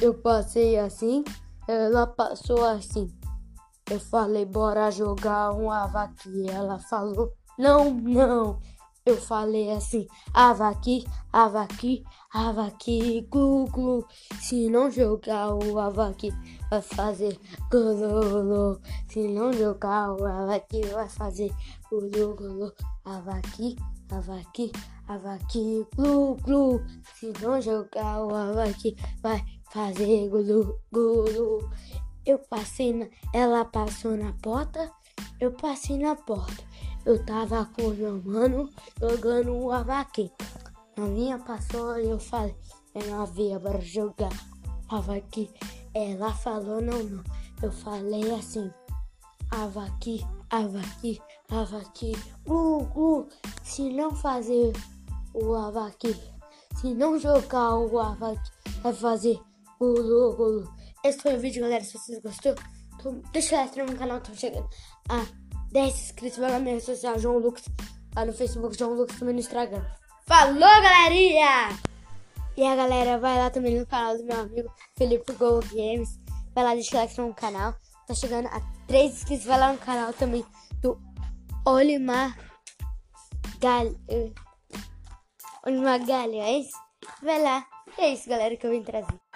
Eu passei assim, ela passou assim. Eu falei, bora jogar um avaqui. Ela falou, não, não. Eu falei assim, avaqui, avaqui, avaqui, glu, glu. Se não jogar o avaqui, vai fazer glu, Se não jogar o avaqui, vai fazer glu, glu. Avaqui, avaqui, avaqui, glu, glu. Se não jogar o avaqui, vai fazer glu, glu. Eu passei na, ela passou na porta, eu passei na porta. Eu tava com o meu mano jogando o avaqui. A minha passou e eu falei, eu não havia para jogar avaqui. Ela falou, não, não. Eu falei assim, avaqui, avaqui, uh, uh. Se não fazer o avaqui, se não jogar o avaqui, vai fazer gulu, gulu. Esse foi o vídeo, galera. Se vocês gostou, então deixa o like no meu canal. Tô chegando a 10 inscritos. Vai na minha rede social, João Lucas. Lá no Facebook, João Lucas, também no Instagram. Falou, galerinha! E a galera vai lá também no canal do meu amigo Felipe Go Games. Vai lá, deixa o like no canal. Tá chegando a 3 inscritos. Vai lá no canal também do Olimar Gal... Olimar Galhães. Vai lá. E é isso, galera, que eu vim trazer.